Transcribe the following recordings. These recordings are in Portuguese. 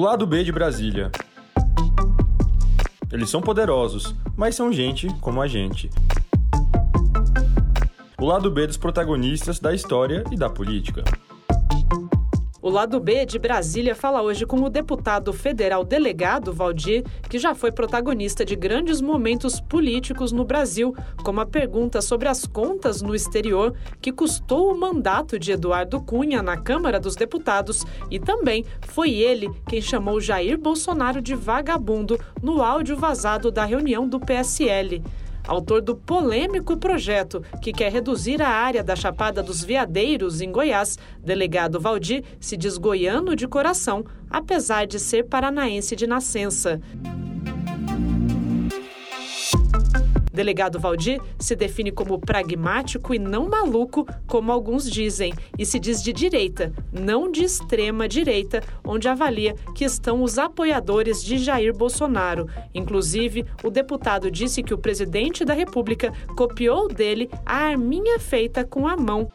lado B de Brasília. Eles são poderosos, mas são gente como a gente. O lado B dos protagonistas da história e da política. O lado B de Brasília fala hoje com o deputado federal delegado Valdir, que já foi protagonista de grandes momentos políticos no Brasil, como a pergunta sobre as contas no exterior, que custou o mandato de Eduardo Cunha na Câmara dos Deputados, e também foi ele quem chamou Jair Bolsonaro de vagabundo no áudio vazado da reunião do PSL autor do polêmico projeto que quer reduzir a área da Chapada dos Veadeiros, em Goiás, delegado Valdir se diz goiano de coração, apesar de ser paranaense de nascença. Delegado Valdir se define como pragmático e não maluco, como alguns dizem, e se diz de direita, não de extrema direita, onde avalia que estão os apoiadores de Jair Bolsonaro. Inclusive, o deputado disse que o presidente da República copiou dele a arminha feita com a mão.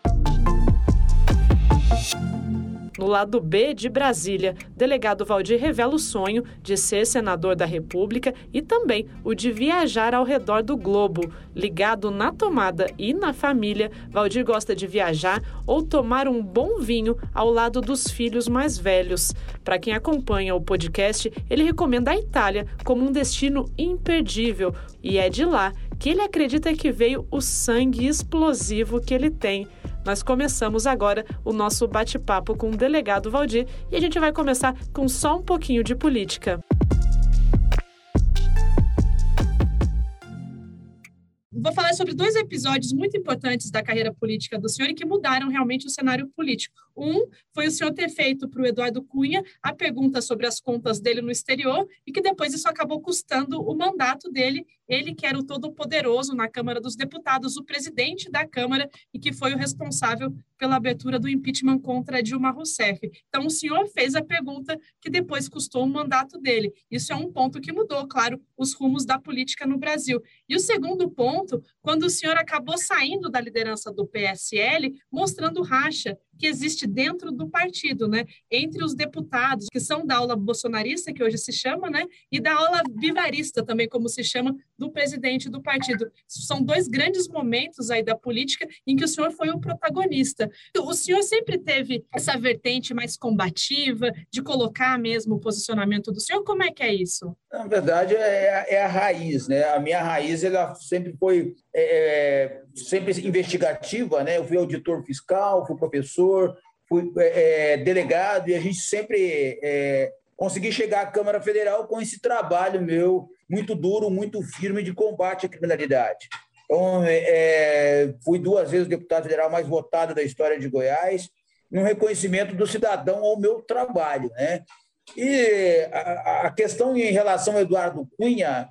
No lado B de Brasília, delegado Valdir revela o sonho de ser senador da República e também o de viajar ao redor do globo. Ligado na tomada e na família, Valdir gosta de viajar ou tomar um bom vinho ao lado dos filhos mais velhos. Para quem acompanha o podcast, ele recomenda a Itália como um destino imperdível e é de lá que ele acredita que veio o sangue explosivo que ele tem. Nós começamos agora o nosso bate-papo com o delegado Valdir e a gente vai começar com só um pouquinho de política. Vou falar sobre dois episódios muito importantes da carreira política do senhor e que mudaram realmente o cenário político. Um foi o senhor ter feito para o Eduardo Cunha a pergunta sobre as contas dele no exterior e que depois isso acabou custando o mandato dele. Ele que era o todo-poderoso na Câmara dos Deputados, o presidente da Câmara e que foi o responsável pela abertura do impeachment contra Dilma Rousseff. Então, o senhor fez a pergunta que depois custou o mandato dele. Isso é um ponto que mudou, claro, os rumos da política no Brasil. E o segundo ponto quando o senhor acabou saindo da liderança do PSL, mostrando racha que existe dentro do partido, né? Entre os deputados que são da aula bolsonarista, que hoje se chama, né? E da aula vivarista também, como se chama, do presidente do partido. São dois grandes momentos aí da política em que o senhor foi o protagonista. O senhor sempre teve essa vertente mais combativa, de colocar mesmo o posicionamento do senhor. Como é que é isso? Na verdade, é, é a raiz, né? A minha raiz ela sempre foi é, é sempre investigativa, né? Eu fui auditor fiscal, fui professor, fui é, é, delegado e a gente sempre é, consegui chegar à Câmara Federal com esse trabalho meu muito duro, muito firme de combate à criminalidade. Então, é, fui duas vezes o deputado federal mais votado da história de Goiás, num reconhecimento do cidadão ao meu trabalho, né? E a, a questão em relação ao Eduardo Cunha,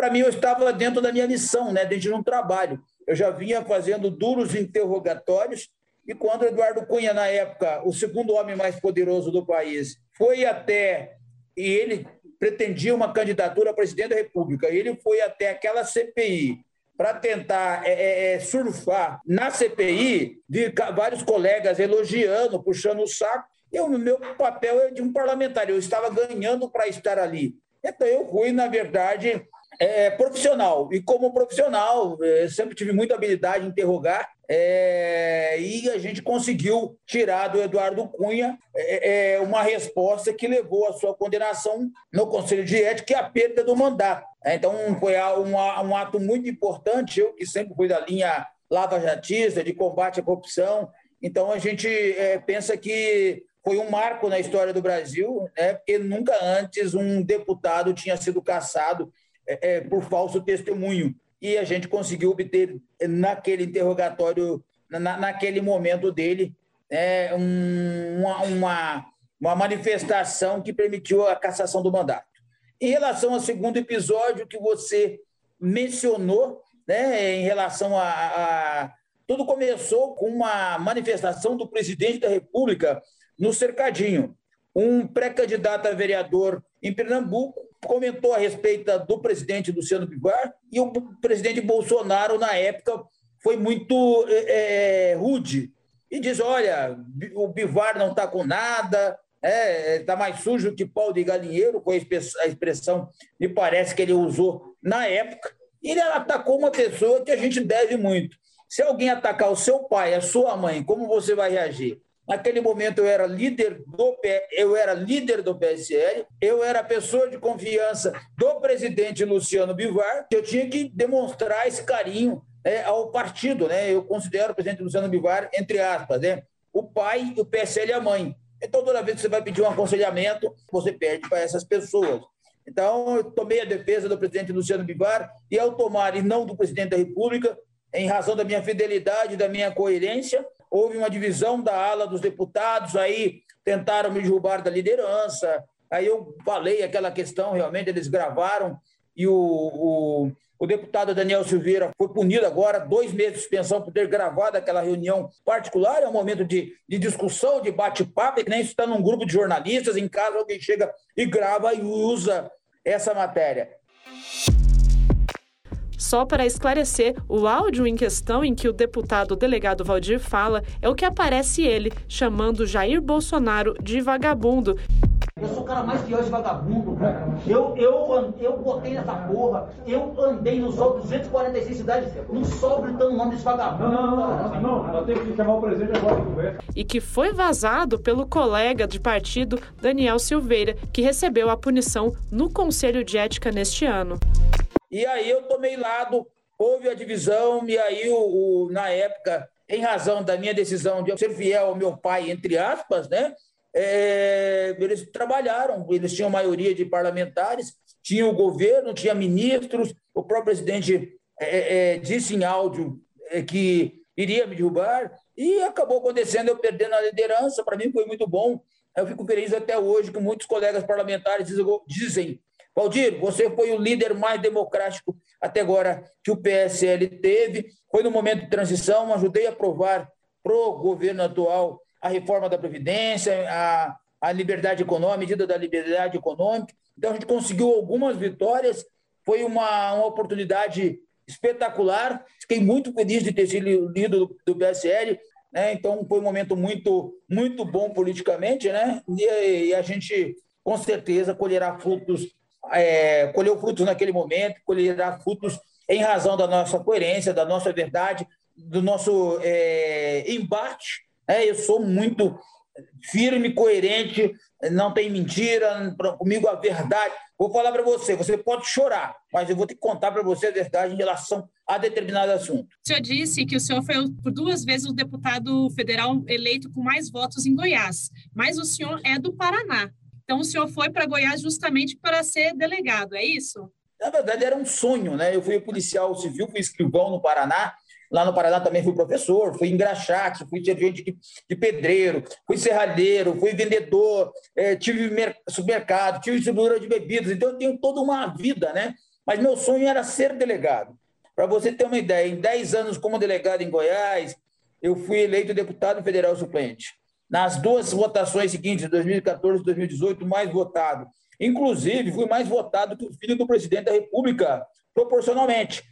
para mim, eu estava dentro da minha missão, né? dentro de um trabalho. Eu já vinha fazendo duros interrogatórios, e quando Eduardo Cunha, na época, o segundo homem mais poderoso do país, foi até. E ele pretendia uma candidatura a presidente da República, ele foi até aquela CPI para tentar é, é, é, surfar na CPI, de vários colegas elogiando, puxando o saco. Eu, meu papel é de um parlamentar, eu estava ganhando para estar ali. Então, eu fui, na verdade, é, profissional. E como profissional, é, sempre tive muita habilidade em interrogar. É, e a gente conseguiu tirar do Eduardo Cunha é, é uma resposta que levou à sua condenação no Conselho de Ética e a perda do mandato. É, então, foi um, um ato muito importante. Eu, que sempre fui da linha lava-jatista, de combate à corrupção. Então, a gente é, pensa que foi um marco na história do Brasil, né, porque nunca antes um deputado tinha sido caçado é, é, por falso testemunho. E a gente conseguiu obter, naquele interrogatório, na, naquele momento dele, é, um, uma, uma, uma manifestação que permitiu a cassação do mandato. Em relação ao segundo episódio que você mencionou, né, em relação a, a. Tudo começou com uma manifestação do presidente da República no Cercadinho. Um pré-candidato a vereador em Pernambuco comentou a respeito do presidente Luciano Bivar e o presidente Bolsonaro, na época, foi muito é, é rude e diz: olha, o Bivar não está com nada, está é, mais sujo que pau de galinheiro, com a expressão, me parece que ele usou na época. E ele atacou uma pessoa que a gente deve muito. Se alguém atacar o seu pai, a sua mãe, como você vai reagir? Naquele momento eu era líder do eu era líder do PSL, eu era pessoa de confiança do presidente Luciano Bivar, eu tinha que demonstrar esse carinho né, ao partido, né? Eu considero o presidente Luciano Bivar entre aspas, né? O pai, o PSL a mãe. Então toda vez que você vai pedir um aconselhamento, você pede para essas pessoas. Então, eu tomei a defesa do presidente Luciano Bivar e, ao tomar e não do presidente da República, em razão da minha fidelidade, da minha coerência, houve uma divisão da ala dos deputados, aí tentaram me derrubar da liderança, aí eu falei aquela questão, realmente eles gravaram, e o, o, o deputado Daniel Silveira foi punido agora, dois meses de suspensão por ter gravado aquela reunião particular, é um momento de, de discussão, de bate-papo, que nem está num grupo de jornalistas, em casa alguém chega e grava e usa essa matéria. Só para esclarecer, o áudio em questão em que o deputado delegado Valdir fala é o que aparece ele chamando Jair Bolsonaro de vagabundo. Eu sou o cara mais pior de vagabundo, cara. Eu, eu, eu botei nessa porra, eu andei nos outros 246 cidades, não só gritando o nome desse vagabundo. Não, não, não, não, nós temos que chamar o presidente agora de conversa. E que foi vazado pelo colega de partido Daniel Silveira, que recebeu a punição no Conselho de Ética neste ano. E aí eu tomei lado, houve a divisão, e aí, o, o, na época, em razão da minha decisão de ser fiel ao meu pai, entre aspas, né? É, eles trabalharam, eles tinham maioria de parlamentares, tinha o governo, tinha ministros, o próprio presidente é, é, disse em áudio é, que iria me derrubar, e acabou acontecendo eu perdendo a liderança. Para mim foi muito bom. Eu fico feliz até hoje que muitos colegas parlamentares dizem Valdir, você foi o líder mais democrático até agora que o PSL teve. Foi no momento de transição, ajudei a aprovar para o governo atual a reforma da Previdência, a, a liberdade econômica, a medida da liberdade econômica. Então, a gente conseguiu algumas vitórias. Foi uma, uma oportunidade espetacular. Fiquei muito feliz de ter sido líder do, do PSL. Né? Então, foi um momento muito, muito bom politicamente. Né? E, e a gente, com certeza, colherá frutos é, colheu frutos naquele momento, colherá frutos em razão da nossa coerência, da nossa verdade, do nosso é, embate. É, eu sou muito firme, coerente, não tem mentira, comigo a verdade. Vou falar para você, você pode chorar, mas eu vou que contar para você a verdade em relação a determinado assunto. O senhor disse que o senhor foi por duas vezes o deputado federal eleito com mais votos em Goiás, mas o senhor é do Paraná. Então, o senhor foi para Goiás justamente para ser delegado, é isso? Na verdade, era um sonho, né? Eu fui policial civil, fui escrivão no Paraná. Lá no Paraná também fui professor, fui engraxate, fui servente de, pedreiro, fui serralheiro, fui vendedor, é, tive supermercado, tive distribuidora de bebidas. Então, eu tenho toda uma vida, né? Mas meu sonho era ser delegado. Para você ter uma ideia, em 10 anos como delegado em Goiás, eu fui eleito deputado federal suplente nas duas votações seguintes, 2014 e 2018, mais votado. Inclusive, fui mais votado que o filho do presidente da República, proporcionalmente.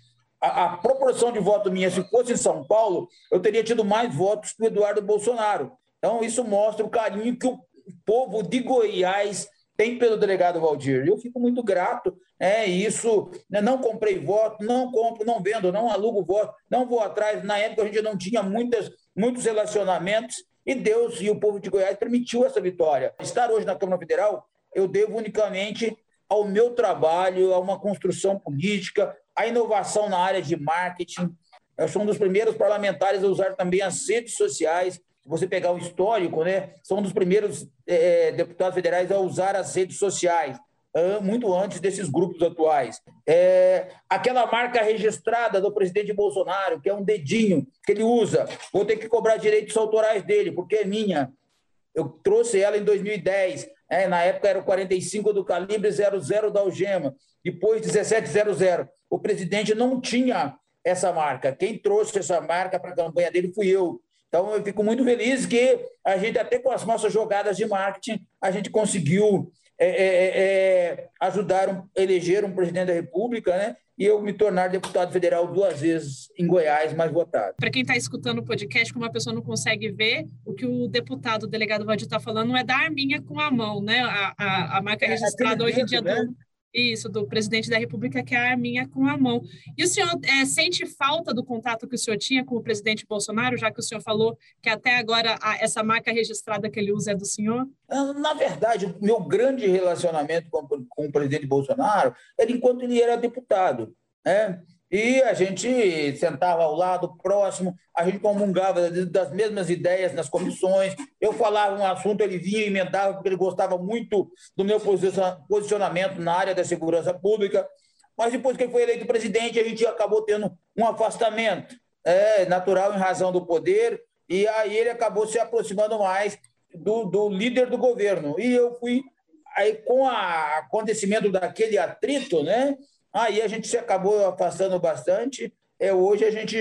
A, a, proporção de voto minha, se fosse em São Paulo, eu teria tido mais votos que o Eduardo Bolsonaro. Então, isso mostra o carinho que o povo de Goiás tem pelo delegado Valdir. Eu fico muito grato. É isso. Né, não comprei voto, não compro, não vendo, não alugo voto, não vou atrás. Na época, a gente não tinha muitas, muitos relacionamentos e Deus e o povo de Goiás permitiu essa vitória. Estar hoje na Câmara Federal, eu devo unicamente ao meu trabalho, a uma construção política, a inovação na área de marketing. Eu sou um dos primeiros parlamentares a usar também as redes sociais. Se você pegar o histórico, né, são um dos primeiros é, deputados federais a usar as redes sociais muito antes desses grupos atuais. É, aquela marca registrada do presidente Bolsonaro, que é um dedinho que ele usa, vou ter que cobrar direitos autorais dele, porque é minha. Eu trouxe ela em 2010, é, na época era o 45 do calibre 00 da algema, depois 1700. O presidente não tinha essa marca. Quem trouxe essa marca para a campanha dele fui eu. Então, eu fico muito feliz que a gente, até com as nossas jogadas de marketing, a gente conseguiu é, é, é, é, ajudaram a eleger um presidente da República, né? e eu me tornar deputado federal duas vezes em Goiás, mais votado. Para quem está escutando o podcast, como a pessoa não consegue ver, o que o deputado, o delegado Valdir está falando é da arminha com a mão, né? A, a, a marca é, registrada hoje em dia né? do, isso, do presidente da República, que é a arminha com a mão. E o senhor é, sente falta do contato que o senhor tinha com o presidente Bolsonaro, já que o senhor falou que até agora a, essa marca registrada que ele usa é do senhor? Na verdade, o meu grande relacionamento com, com o presidente Bolsonaro era enquanto ele era deputado. Né? E a gente sentava ao lado, próximo, a gente comungava das mesmas ideias nas comissões. Eu falava um assunto, ele vinha e emendava, porque ele gostava muito do meu posicionamento na área da segurança pública. Mas depois que ele foi eleito presidente, a gente acabou tendo um afastamento é, natural em razão do poder, e aí ele acabou se aproximando mais do, do líder do governo. E eu fui, aí com o acontecimento daquele atrito, né? Aí a gente se acabou afastando bastante. É, hoje a gente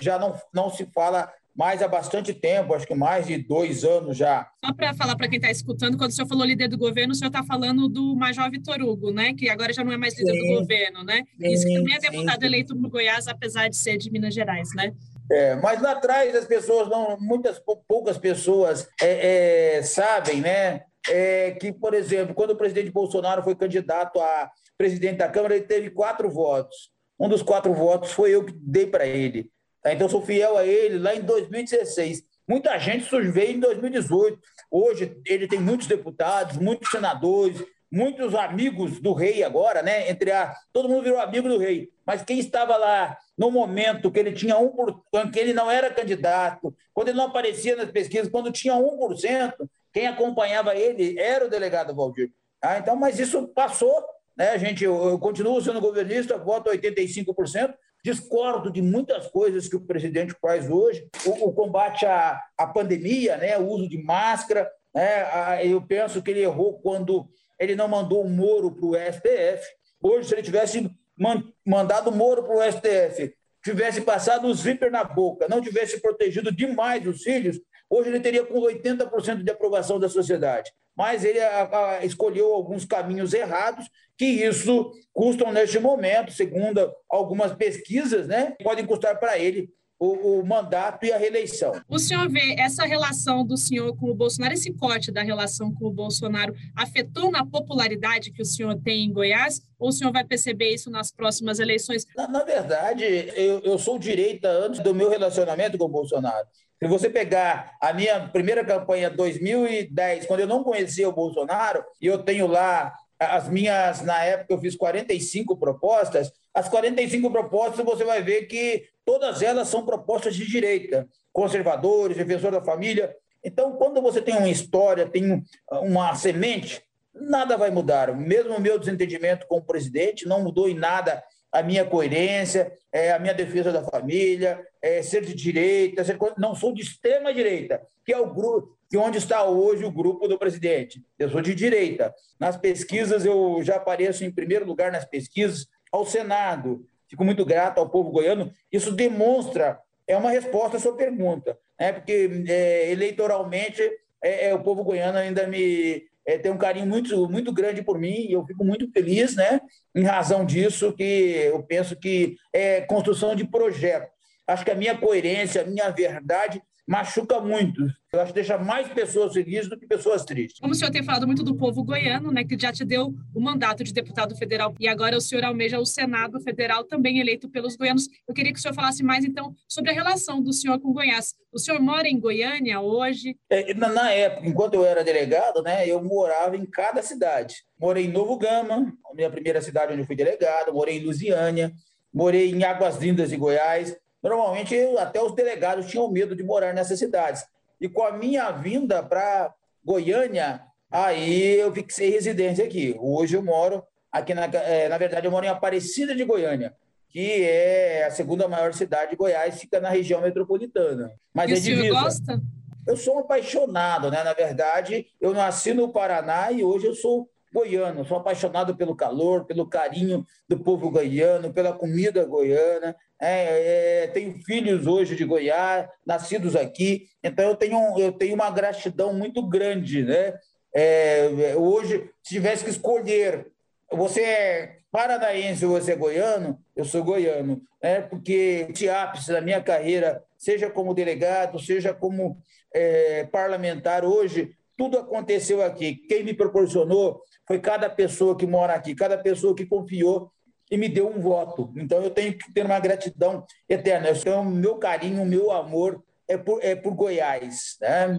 já não, não se fala mais há bastante tempo, acho que mais de dois anos já. Só para falar para quem está escutando, quando o senhor falou líder do governo, o senhor está falando do Major Vitor Hugo, né? Que agora já não é mais líder sim, do governo, né? Sim, Isso que também é deputado sim. eleito no Goiás, apesar de ser de Minas Gerais, né? É, mas lá atrás as pessoas não, muitas poucas pessoas é, é, sabem, né? É, que, por exemplo, quando o presidente Bolsonaro foi candidato a presidente da Câmara, ele teve quatro votos. Um dos quatro votos foi eu que dei para ele. Tá? Então, sou fiel a ele lá em 2016. Muita gente veio em 2018. Hoje, ele tem muitos deputados, muitos senadores, muitos amigos do rei agora, né? Entre a todo mundo virou amigo do rei. Mas quem estava lá no momento que ele tinha um por... que ele não era candidato, quando ele não aparecia nas pesquisas, quando tinha 1%, quem acompanhava ele era o delegado Valdir. Ah, então, mas isso passou né? A gente, eu, eu continuo sendo governista, voto 85%, discordo de muitas coisas que o presidente faz hoje, o, o combate à, à pandemia, né? o uso de máscara, né? A, eu penso que ele errou quando ele não mandou o Moro para o STF. Hoje, se ele tivesse man, mandado o Moro para o STF, tivesse passado o zíper na boca, não tivesse protegido demais os filhos, hoje ele teria com 80% de aprovação da sociedade. Mas ele a, a, escolheu alguns caminhos errados que isso custam neste momento, segundo algumas pesquisas, né, podem custar para ele o, o, mandato e a reeleição. O senhor vê essa relação do senhor com o Bolsonaro, esse corte da relação com o Bolsonaro, afetou na popularidade que o senhor tem em Goiás? Ou o senhor vai perceber isso nas próximas eleições? Na, na verdade, eu, eu sou direita antes do meu relacionamento com o Bolsonaro. Se você pegar a minha primeira campanha 2010, quando eu não conhecia o Bolsonaro, e eu tenho lá as minhas, na época eu fiz 45 propostas, as 45 propostas você vai ver que todas elas são propostas de direita, conservadores, defensor da família. Então, quando você tem uma história, tem uma semente, nada vai mudar. Mesmo o meu desentendimento com o presidente não mudou em nada a minha coerência, é, a minha defesa da família, é, ser de direita, ser, não sou de extrema direita, que é o grupo, que onde está hoje o grupo do presidente. Eu sou de direita. Nas pesquisas eu já apareço em primeiro lugar nas pesquisas ao Senado. Fico muito grato ao povo goiano. Isso demonstra é uma resposta à sua pergunta, né? Porque é, eleitoralmente é, é, o povo goiano ainda me é, tem um carinho muito, muito grande por mim e eu fico muito feliz, né? Em razão disso, que eu penso que é construção de projeto. Acho que a minha coerência, a minha verdade machuca muito. Eu acho que deixa mais pessoas felizes do que pessoas tristes. Como o senhor tem falado muito do povo goiano, né, que já te deu o mandato de deputado federal e agora o senhor almeja o Senado Federal, também eleito pelos goianos. Eu queria que o senhor falasse mais, então, sobre a relação do senhor com Goiás. O senhor mora em Goiânia hoje? É, na época, enquanto eu era delegado, né, eu morava em cada cidade. Morei em Novo Gama, a minha primeira cidade onde eu fui delegado, morei em Lusiânia, morei em Águas Lindas de Goiás, Normalmente, até os delegados tinham medo de morar nessas cidades. E com a minha vinda para Goiânia, aí eu fixei residência aqui. Hoje eu moro aqui, na, é, na verdade, eu moro em Aparecida de Goiânia, que é a segunda maior cidade de Goiás, fica na região metropolitana. Mas e é o divisa. gosta? Eu sou um apaixonado, né? Na verdade, eu nasci no Paraná e hoje eu sou goiano. Sou apaixonado pelo calor, pelo carinho do povo goiano, pela comida goiana. É, é, tenho filhos hoje de Goiás, nascidos aqui, então eu tenho, eu tenho uma gratidão muito grande. Né? É, hoje, se tivesse que escolher Você é paranaense ou você é goiano? Eu sou goiano, né? porque de ápice da minha carreira, seja como delegado, seja como é, parlamentar hoje, tudo aconteceu aqui. Quem me proporcionou foi cada pessoa que mora aqui, cada pessoa que confiou e me deu um voto. Então eu tenho que ter uma gratidão eterna. Então, meu carinho, meu amor é por, é por Goiás, né?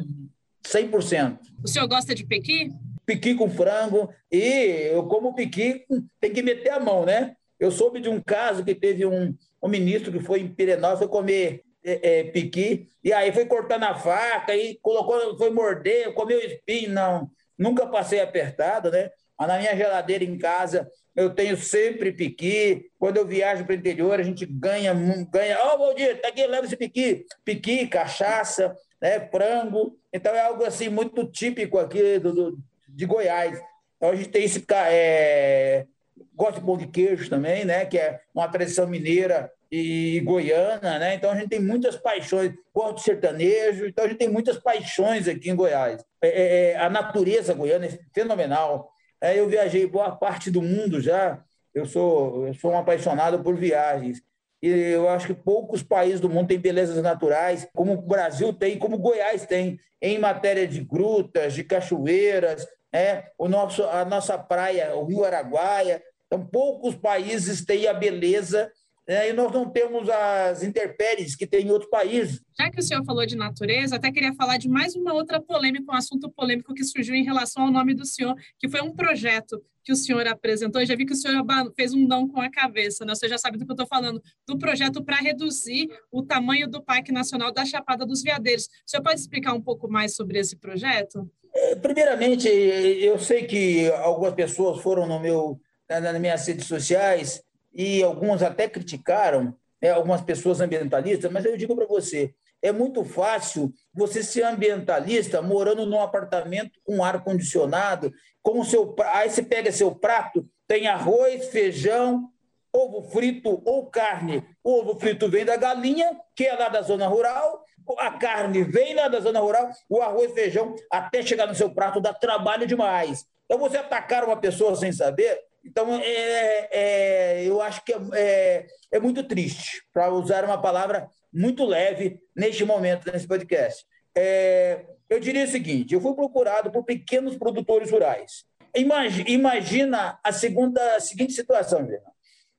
100%. O senhor gosta de pequi? Pequi com frango. E eu como pequi, tem que meter a mão, né? Eu soube de um caso que teve um, um ministro que foi em Pirenópolis foi comer é, é, piqui, e aí foi cortando a faca, e colocou, foi morder, comeu espinho, não, nunca passei apertado, né? Mas na minha geladeira em casa eu tenho sempre piqui. Quando eu viajo para o interior, a gente ganha, ganha. Ó, oh, Valdir, tá aqui, leva esse piqui. Piqui, cachaça, né, frango. Então é algo assim muito típico aqui do, do de Goiás. Então a gente tem esse. É, gosto de pão de queijo também, né? Que é uma tradição mineira e goiana, né? Então a gente tem muitas paixões, de sertanejo, então a gente tem muitas paixões aqui em Goiás. É, é, é a natureza goiana é fenomenal. É, eu viajei boa parte do mundo já. Eu sou, eu sou um apaixonado por viagens. E eu acho que poucos países do mundo têm belezas naturais, como o Brasil tem, como Goiás tem, em matéria de grutas, de cachoeiras, né? o nosso, a nossa praia, o Rio Araguaia. Então, poucos países têm a beleza né? e nós não temos as intempéries que tem em outros países. Já que o senhor falou de natureza, até queria falar de mais uma outra polêmica, um assunto polêmico que surgiu em relação ao nome do senhor, que foi um projeto que o senhor apresentou. Eu já vi que o senhor fez um não com a cabeça, né? Você já sabe do que eu estou falando, do projeto para reduzir o tamanho do Parque Nacional da Chapada dos Veadeiros. O senhor pode explicar um pouco mais sobre esse projeto? É, primeiramente, eu sei que algumas pessoas foram no meu, nas minhas redes sociais e alguns até criticaram, né, algumas pessoas ambientalistas, mas eu digo para você, é muito fácil você ser ambientalista morando num apartamento com ar condicionado, com o seu aí você pega seu prato, tem arroz, feijão, ovo frito ou carne. O ovo frito vem da galinha, que é lá da zona rural, a carne vem lá da zona rural, o arroz, feijão, até chegar no seu prato dá trabalho demais. Então você atacar uma pessoa sem saber, então, é, é, eu acho que é, é, é muito triste, para usar uma palavra muito leve neste momento, nesse podcast. É, eu diria o seguinte: eu fui procurado por pequenos produtores rurais. Imagina, imagina a, segunda, a seguinte situação, Gina.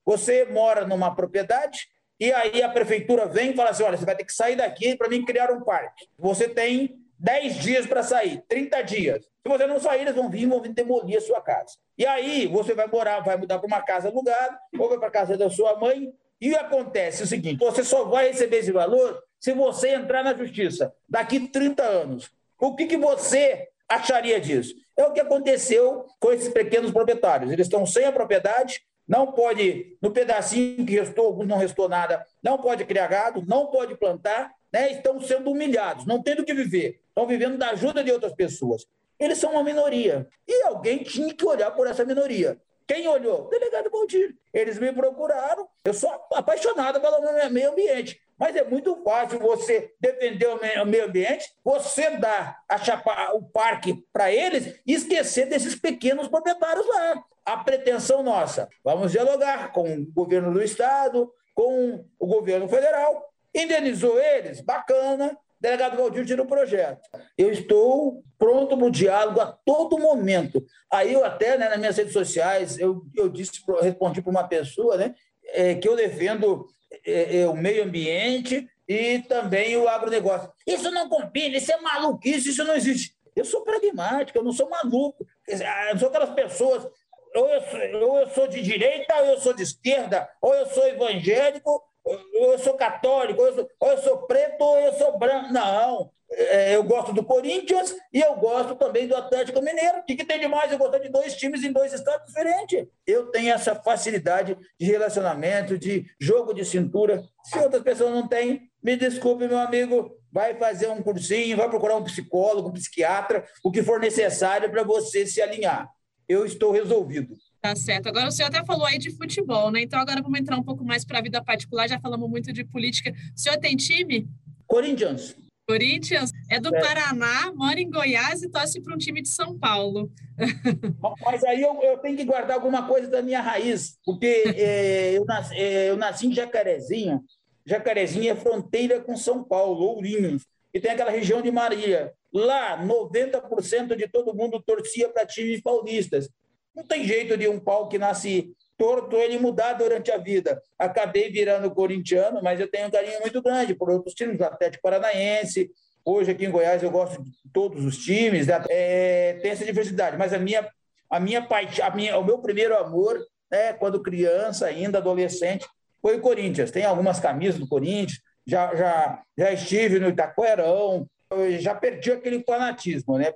Você mora numa propriedade e aí a prefeitura vem e fala assim: olha, você vai ter que sair daqui para mim criar um parque. Você tem 10 dias para sair, 30 dias. Se você não sair, eles vão vir e vão vir demolir a sua casa. E aí você vai morar, vai mudar para uma casa alugada, ou vai para a casa da sua mãe, e acontece o seguinte: você só vai receber esse valor se você entrar na justiça daqui 30 anos. O que, que você acharia disso? É o que aconteceu com esses pequenos proprietários. Eles estão sem a propriedade, não pode, no pedacinho que restou, não restou nada, não pode criar gado, não pode plantar, né? estão sendo humilhados, não tendo o que viver, estão vivendo da ajuda de outras pessoas. Eles são uma minoria. E alguém tinha que olhar por essa minoria. Quem olhou? Delegado Valdir. Eles me procuraram. Eu sou apaixonado pelo meio ambiente. Mas é muito fácil você defender o meio ambiente, você dar chapa, o parque para eles e esquecer desses pequenos proprietários lá. A pretensão nossa, vamos dialogar com o governo do Estado, com o governo federal, indenizou eles, bacana, delegado Valdir tira o projeto. Eu estou pronto para o diálogo a todo momento. Aí eu até, né, nas minhas redes sociais, eu, eu disse, respondi para uma pessoa né, é, que eu defendo é, é, o meio ambiente e também o agronegócio. Isso não combina, isso é maluquice, isso não existe. Eu sou pragmático, eu não sou maluco. Eu sou aquelas pessoas, ou eu sou, ou eu sou de direita, ou eu sou de esquerda, ou eu sou evangélico, eu sou católico, eu sou, ou eu sou preto, ou eu sou branco. Não. É, eu gosto do Corinthians e eu gosto também do Atlético Mineiro. O que, que tem de mais eu gostar de dois times em dois estados diferentes? Eu tenho essa facilidade de relacionamento, de jogo de cintura. Se outras pessoas não têm, me desculpe, meu amigo, vai fazer um cursinho, vai procurar um psicólogo, um psiquiatra, o que for necessário para você se alinhar. Eu estou resolvido. Tá certo. Agora o senhor até falou aí de futebol, né? Então agora vamos entrar um pouco mais para a vida particular. Já falamos muito de política. O senhor tem time? Corinthians. Corinthians é do é. Paraná, mora em Goiás e torce para um time de São Paulo. Mas aí eu, eu, tenho que guardar alguma coisa da minha raiz, porque é, eu, nasci, é, eu nasci em Jacarezinho. Jacarezinho é fronteira com São Paulo, Ourinhos, e tem aquela região de Maria. Lá, 90% de todo mundo torcia para times paulistas. Não tem jeito de um pau que nasce torto ele mudar durante a vida. Acabei virando corintiano, mas eu tenho um carinho muito grande por outros times, Atlético Paranaense. Hoje aqui em Goiás eu gosto de todos os times, né? é, tem essa diversidade. Mas a minha, a minha paixão, o meu primeiro amor, né, quando criança, ainda adolescente, foi o Corinthians. Tem algumas camisas do Corinthians. Já, já, já estive no Itaquerão. Já perdi aquele fanatismo, né?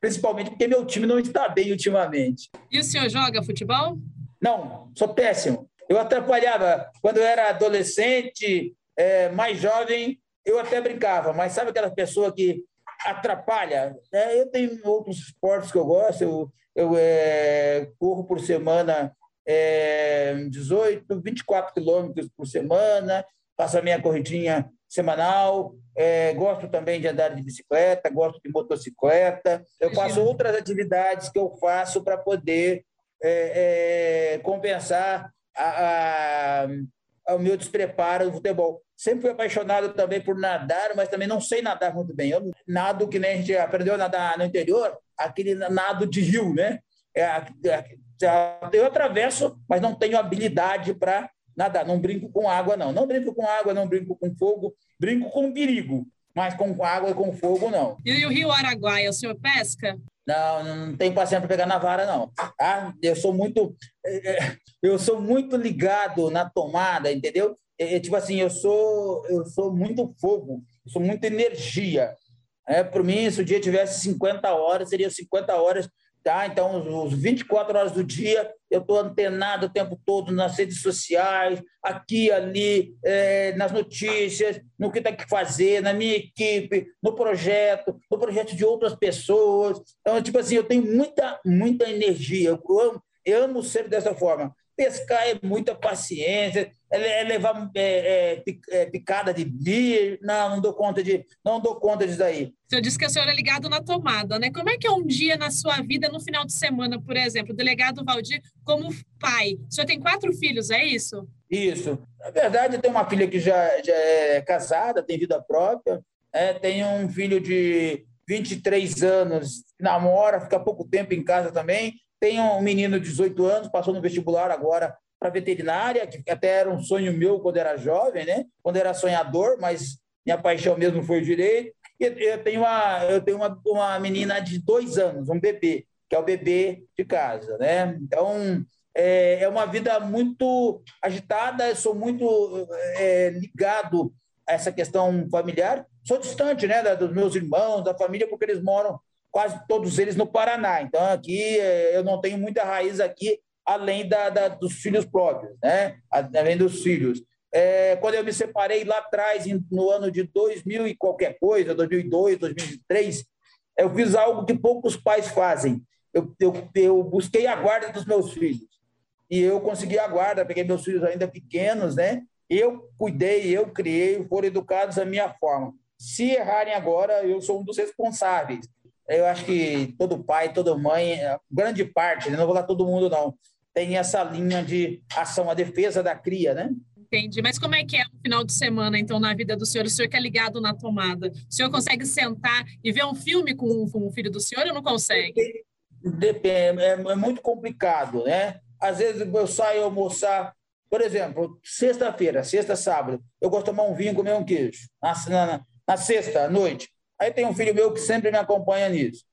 Porque meu time não está bem ultimamente. E o senhor joga futebol? Não, sou péssimo. Eu atrapalhava. Quando eu era adolescente, é, mais jovem, eu até brincava, mas sabe aquela pessoa que atrapalha? É, eu tenho outros esportes que eu gosto, eu, eu é, corro por semana é, 18, 24 quilômetros por semana, faço a minha corridinha semanal, é, gosto também de andar de bicicleta, gosto de motocicleta, eu faço outras atividades que eu faço para poder é, é, compensar a, a, o meu despreparo no futebol. Sempre fui apaixonado também por nadar, mas também não sei nadar muito bem. Eu nado que nem a gente aprendeu a nadar no interior, aquele nado de rio, né? É, eu atravesso, mas não tenho habilidade para nadar. Não brinco com água, não. Não brinco com água, não brinco com fogo, brinco com perigo, mas com água e com fogo, não. E o Rio Araguaia, o senhor pesca? Não, não tenho paciência para pegar na vara, não. Tá? Eu sou muito, é, é, eu sou muito ligado na tomada, entendeu? É, é, tipo assim, eu sou, eu sou muito fogo, eu sou muita energia. É, para mim, se o dia tivesse 50 horas, seria 50 horas Tá? Então, os 24 horas do dia, eu estou antenado o tempo todo nas redes sociais, aqui, ali, é, nas notícias, no que tem que fazer, na minha equipe, no projeto, no projeto de outras pessoas. Então, tipo assim, eu tenho muita, muita energia. Eu amo, eu amo ser dessa forma. Pescar é muita paciência, é, é levar é, é, é, picada de bicho. Não, não dou conta de, não dou conta disso daí. O senhor disse que o senhor é ligado na tomada, né? Como é que é um dia na sua vida, no final de semana, por exemplo, o delegado Valdir, como pai? O senhor tem quatro filhos, é isso? Isso. Na verdade, eu tenho uma filha que já, já é casada, tem vida própria. É, tenho um filho de 23 anos, namora, fica pouco tempo em casa também. Tenho um menino de 18 anos, passou no vestibular agora para veterinária, que até era um sonho meu quando era jovem, né? Quando era sonhador, mas minha paixão mesmo foi o direito. E eu tenho uma, eu tenho uma, uma menina de dois anos, um bebê, que é o bebê de casa, né? Então é, é uma vida muito agitada. Eu sou muito é, ligado a essa questão familiar. Sou distante, né, dos meus irmãos, da família, porque eles moram quase todos eles no Paraná. Então, aqui eh, eu não tenho muita raiz aqui, além da, da dos filhos próprios, né? além dos filhos. É, quando eu me separei lá atrás, no ano de 2000 e qualquer coisa, 2002, 2003, eu fiz algo que poucos pais fazem. Eu, eu, eu busquei a guarda dos meus filhos. E eu consegui a guarda, peguei meus filhos ainda pequenos, né? Eu cuidei, eu criei, foram educados da minha forma. Se errarem agora, eu sou um dos responsáveis eu acho que todo pai, toda mãe, grande parte, né, não vou falar todo mundo não, tem essa linha de ação, a defesa da cria, né? Entendi. Mas como é que é o final de semana, então, na vida do senhor? O senhor que é ligado na tomada. O senhor consegue sentar e ver um filme com, com o filho do senhor ou não consegue? Depende. É, é muito complicado, né? Às vezes eu saio almoçar, por exemplo, sexta-feira, sexta, sábado, eu gosto de tomar um vinho, comer um queijo. Na, na, na sexta, à noite, Aí tem um filho meu que sempre me acompanha nisso.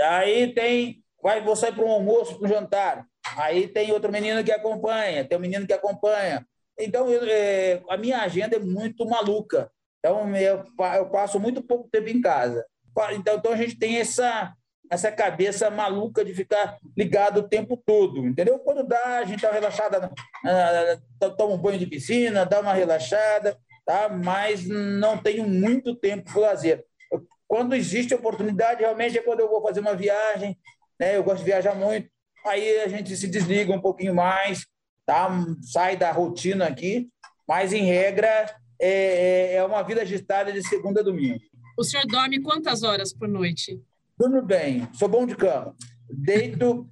Aí, tem, vai, vou sair para um almoço, para um jantar. Aí tem outro menino que acompanha, tem um menino que acompanha. Então, eu, é, a minha agenda é muito maluca. Então, eu, eu, passo muito pouco tempo em casa. Então, então, a gente tem essa, essa cabeça maluca de ficar ligado o tempo todo, entendeu? Quando dá, a gente está relaxada, toma um banho de piscina, dá uma relaxada, tá? mas não tenho muito tempo para lazer. Quando existe oportunidade, realmente é quando eu vou fazer uma viagem, né? eu gosto de viajar muito, aí a gente se desliga um pouquinho mais, tá? sai da rotina aqui, mas em regra é, é uma vida agitada de segunda a domingo. O senhor dorme quantas horas por noite? Durmo bem, sou bom de cama. Deito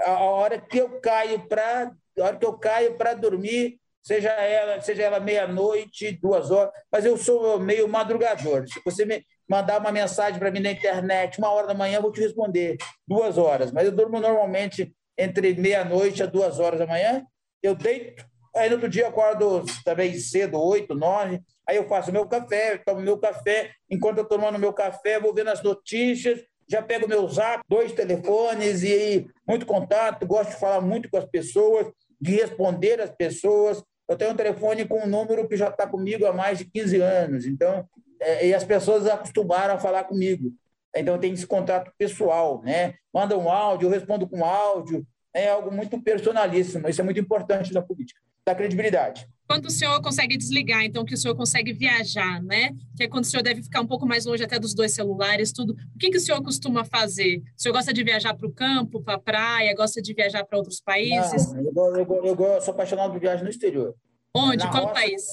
a hora que eu caio para a hora que eu caio para dormir, seja ela, seja ela meia-noite, duas horas, mas eu sou meio madrugador. Se você me mandar uma mensagem para mim na internet, uma hora da manhã, eu vou te responder duas horas. Mas eu durmo normalmente entre meia-noite a duas horas da manhã. Eu deito, aí no outro dia eu acordo também cedo, oito, nove. Aí eu faço meu café, tomo meu café. Enquanto eu tomando meu café, vou vendo as notícias, já pego meu zap, dois telefones e muito contato. Gosto de falar muito com as pessoas, de responder as pessoas. Eu tenho um telefone com um número que já está comigo há mais de 15 anos. Então, e as pessoas acostumaram a falar comigo. Então, tem esse contato pessoal, né? Manda um áudio, eu respondo com áudio. É algo muito personalíssimo. Isso é muito importante na política, da credibilidade. Quando o senhor consegue desligar, então, que o senhor consegue viajar, né? Que é quando o senhor deve ficar um pouco mais longe até dos dois celulares, tudo. O que, que o senhor costuma fazer? O senhor gosta de viajar para o campo, para a praia? Gosta de viajar para outros países? Não, eu, eu, eu, eu, sou apaixonado por viagem no exterior. Onde? Na Qual roça, país?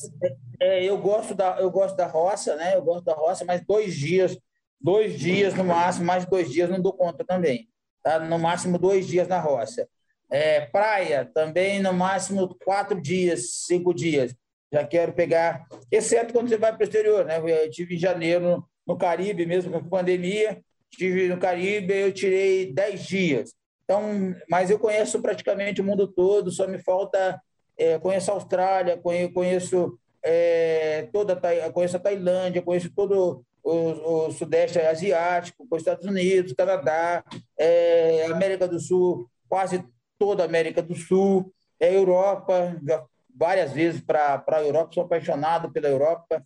É, eu, gosto da, eu gosto da roça, né? Eu gosto da roça, mas dois dias, dois dias no máximo, mais dois dias não dou conta também. Tá? No máximo dois dias na roça. É, praia, também no máximo quatro dias, cinco dias. Já quero pegar, exceto quando você vai para o exterior, né? Eu estive em janeiro no Caribe, mesmo com a pandemia, estive no Caribe, eu tirei dez dias. Então, mas eu conheço praticamente o mundo todo, só me falta é, conheço a Austrália, conheço é, toda conheço a Tailândia, conheço todo o, o, Sudeste Asiático, os Estados Unidos, Canadá, é, América do Sul, quase toda a América do Sul, é, Europa, já várias vezes para a Europa, sou apaixonado pela Europa.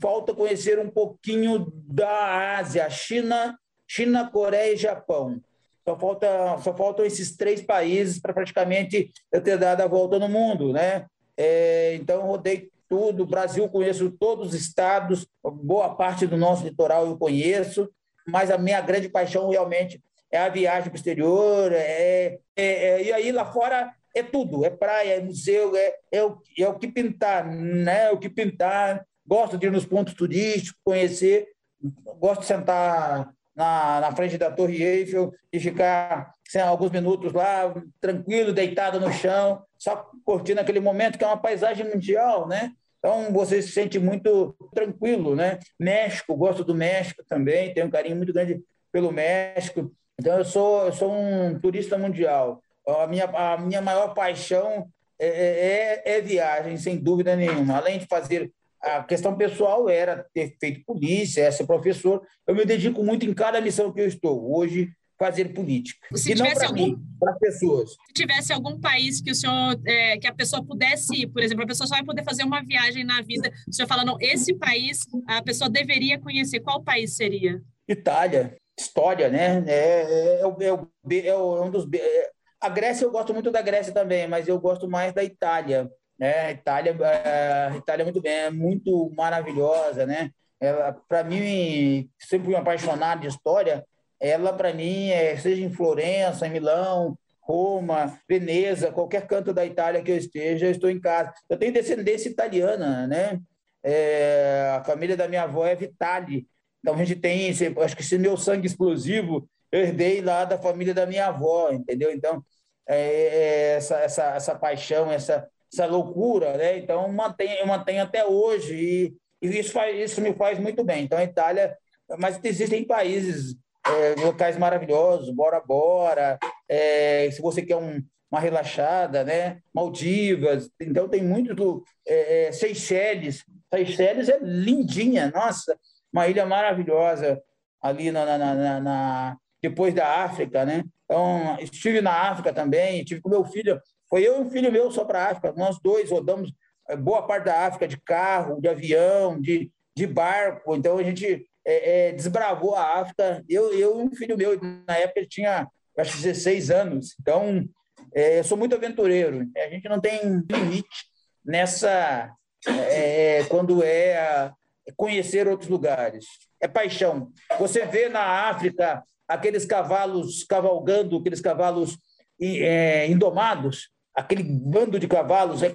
Falta conhecer um pouquinho da Ásia, China, China, Coreia e Japão. Só, falta, só faltam esses três países para praticamente eu ter dado a volta no mundo, né? É, então, rodei tudo. Brasil, conheço todos os estados, boa parte do nosso litoral eu conheço, mas a minha grande paixão realmente é a viagem para o exterior. É, é, é, e aí, lá fora, é tudo: é praia, é museu, é, é, o, é o que pintar, né? É o que pintar. Gosto de ir nos pontos turísticos, conhecer, gosto de sentar na, na frente da Torre Eiffel e ficar assim, alguns minutos lá, tranquilo, deitado no chão, só curtindo aquele momento que é uma paisagem mundial, né? Então você se sente muito tranquilo, né? México, gosto do México também, tenho um carinho muito grande pelo México. Então eu sou, eu sou um turista mundial. A minha, a minha maior paixão é, é, é, é viagem, sem dúvida nenhuma. Além de fazer a questão pessoal era ter feito polícia, é ser professor. Eu me dedico muito em cada missão que eu estou. Hoje, fazer política. Se e não para algum... mim, para pessoas. Se tivesse algum país que o senhor, é, que a pessoa pudesse ir, por exemplo, a pessoa só vai poder fazer uma viagem na vida, o senhor fala, não, esse país a pessoa deveria conhecer, qual país seria? Itália. História, né? É, é, é, é um dos... a Grécia, eu gosto muito da Grécia também, mas eu gosto mais da Itália. Né? Itália, a Itália é muito bem, é muito maravilhosa, né? Para mim, sempre fui um apaixonado de história. Ela, para mim, é, seja em Florença, em Milão, Roma, Veneza, qualquer canto da Itália que eu esteja, eu estou em casa. Eu tenho descendência italiana, né? É, a família da minha avó é Vitali. Então a gente tem, acho que esse meu sangue explosivo eu herdei lá da família da minha avó, entendeu? Então é, é essa, essa, essa paixão, essa essa loucura, né? Então mantém, eu mantenho até hoje e, e isso, faz, isso me faz muito bem. Então a Itália, mas existem países é, locais maravilhosos, Bora Bora, é, se você quer um, uma relaxada, né? Maldivas, então tem muito é, é, Seychelles. Seychelles é lindinha, nossa, uma ilha maravilhosa ali na, na, na, na depois da África, né? Então, estive na África também, estive com meu filho. Foi eu e um filho meu só para a África. Nós dois rodamos eh, boa parte da África de carro, de avião, de, de barco. Então a gente é, é, desbravou a África. Eu, eu e um filho meu, na época ele tinha acho 16 anos. Então é, eu sou muito aventureiro. A gente não tem limite nessa é, quando é conhecer outros lugares. É paixão. Você vê na África aqueles cavalos cavalgando, aqueles cavalos é, indomados, aquele bando de cavalos, é,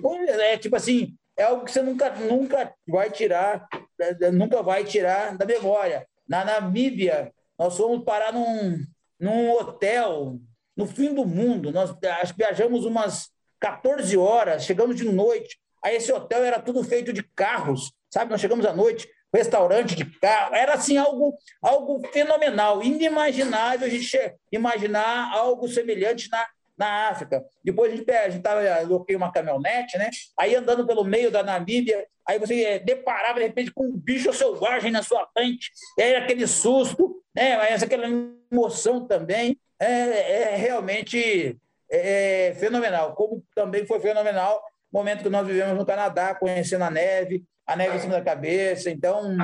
é tipo assim, é algo que você nunca, nunca vai tirar, eh, nunca vai tirar da memória. Na Namíbia, nós fomos parar num, num hotel no fim do mundo. Nós acho viajamos umas 14 horas, chegamos de noite. Aí esse hotel era tudo feito de carros, sabe? Nós chegamos à noite, restaurante de carro, era assim algo, algo fenomenal, inimaginável a gente imaginar algo semelhante na, na África. Depois a gente a gente tava, aloquei uma caminhonete, né? Aí andando pelo meio da Namíbia, aí você é, deparava de repente com um bicho selvagem na sua frente, e aí aquele susto, né? Mas aquela emoção também é, é realmente é, é fenomenal. Como também foi fenomenal o momento que nós vivemos no Canadá, conhecendo a neve, a neve em cima da cabeça. Então,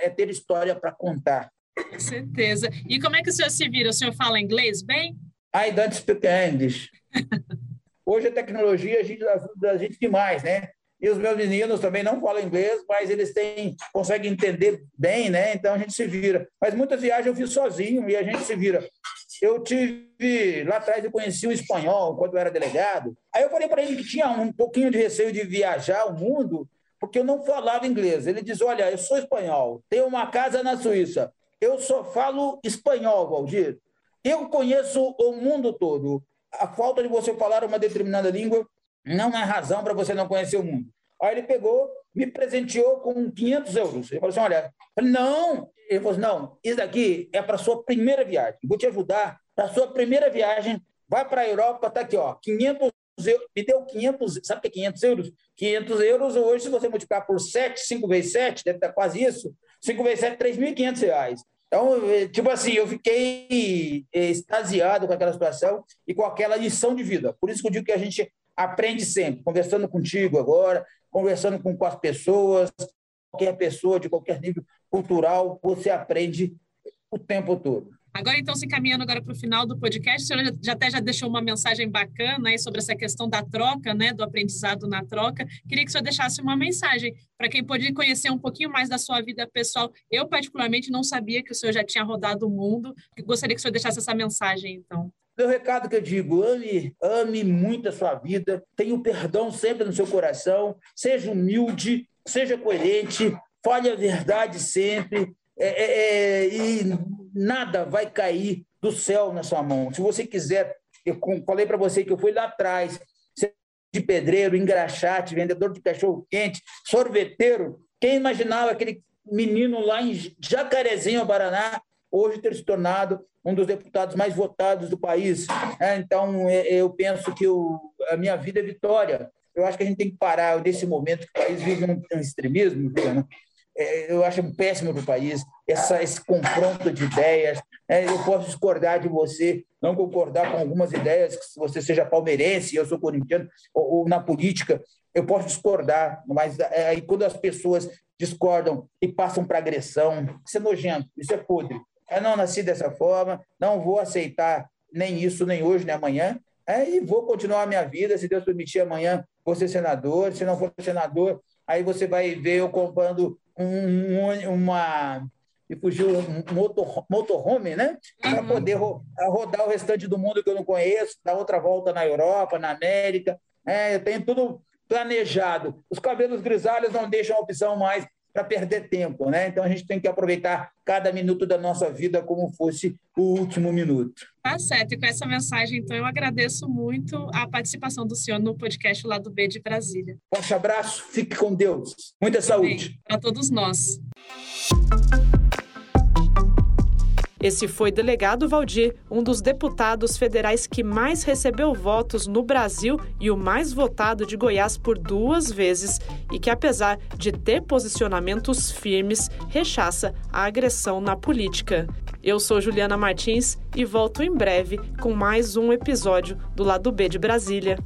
é ter história para contar. Com certeza. E como é que o senhor se vira? O senhor fala inglês bem? I don't speak English. Hoje a tecnologia ajuda a gente demais, né? E os meus meninos também não falam inglês, mas eles têm, conseguem entender bem, né? Então a gente se vira. Mas muitas viagens eu fiz sozinho e a gente se vira. Eu tive, lá atrás eu conheci um espanhol quando eu era delegado. Aí eu falei para ele que tinha um pouquinho de receio de viajar o mundo, porque eu não falava inglês. Ele diz: Olha, eu sou espanhol, tenho uma casa na Suíça, eu só falo espanhol, Valdir. Eu conheço o mundo todo. A falta de você falar uma determinada língua não é razão para você não conhecer o mundo. Aí ele pegou, me presenteou com 500 euros. Ele falou assim: Olha, não. Ele falou assim: Não, isso daqui é para sua primeira viagem. Vou te ajudar para sua primeira viagem. Vai para a Europa, está aqui, ó, 500 euros. Me deu 500, sabe o que é 500 euros? 500 euros hoje, se você multiplicar por 7, 5 vezes 7, deve estar quase isso. 5 vezes 7, 3.500 reais. Então, eh, tipo assim, eu fiquei eh, extasiado com aquela situação e com aquela lição de vida. Por isso que eu digo que a gente aprende sempre, conversando contigo agora, conversando com, com as pessoas, qualquer pessoa de qualquer nível cultural, você aprende o tempo todo. Agora, então, se encaminhando agora para o final do podcast, o senhor já, até já deixou uma mensagem bacana aí sobre essa questão da troca, né, do aprendizado na troca. Queria que o senhor deixasse uma mensagem para quem pode conhecer um pouquinho mais da sua vida pessoal. Eu, particularmente, não sabia que o senhor já tinha rodado o mundo. Gostaria que o senhor deixasse essa mensagem, então. Meu recado que eu digo, ame, ame muito a sua vida, tenha o perdão sempre no seu coração, seja humilde, seja coerente, fale a verdade sempre, é, é, é, e nada vai cair do céu na sua mão. Se você quiser, eu falei para você que eu fui lá atrás, de pedreiro, engraxate, vendedor de cachorro quente, sorveteiro. Quem imaginava aquele menino lá em Jacarezinho, Paraná, hoje ter se tornado um dos deputados mais votados do país. É, então, é, eu penso que o, a minha vida é vitória. Eu acho que a gente tem que parar desse momento que o país vive um, um extremismo, né? É, eu acho péssimo para o país essa, esse confronto de ideias. É, eu posso discordar de você, não concordar com algumas ideias, que você seja palmeirense, eu sou corintiano, ou, ou na política, eu posso discordar, mas é, aí quando as pessoas discordam e passam para agressão, isso é nojento, isso é podre. Eu não nasci dessa forma, não vou aceitar nem isso, nem hoje, nem amanhã, é, e vou continuar a minha vida, se Deus permitir, amanhã vou ser senador, se não for senador, aí você vai ver eu comprando um, uma e fugiu um motor, motorhome, né? Para uhum. poder ro rodar o restante do mundo que eu não conheço, dar outra volta na Europa, na América. É, eu tenho tudo planejado. Os cabelos grisalhos não deixam opção mais para perder tempo, né? Então a gente tem que aproveitar cada minuto da nossa vida como fosse o último minuto. Tá certo. E com essa mensagem, então, eu agradeço muito a participação do senhor no podcast Lado B de Brasília. Forte abraço, fique com Deus. Muita saúde. Para todos nós. Esse foi delegado Valdir, um dos deputados federais que mais recebeu votos no Brasil e o mais votado de Goiás por duas vezes, e que, apesar de ter posicionamentos firmes, rechaça a agressão na política. Eu sou Juliana Martins e volto em breve com mais um episódio do Lado B de Brasília.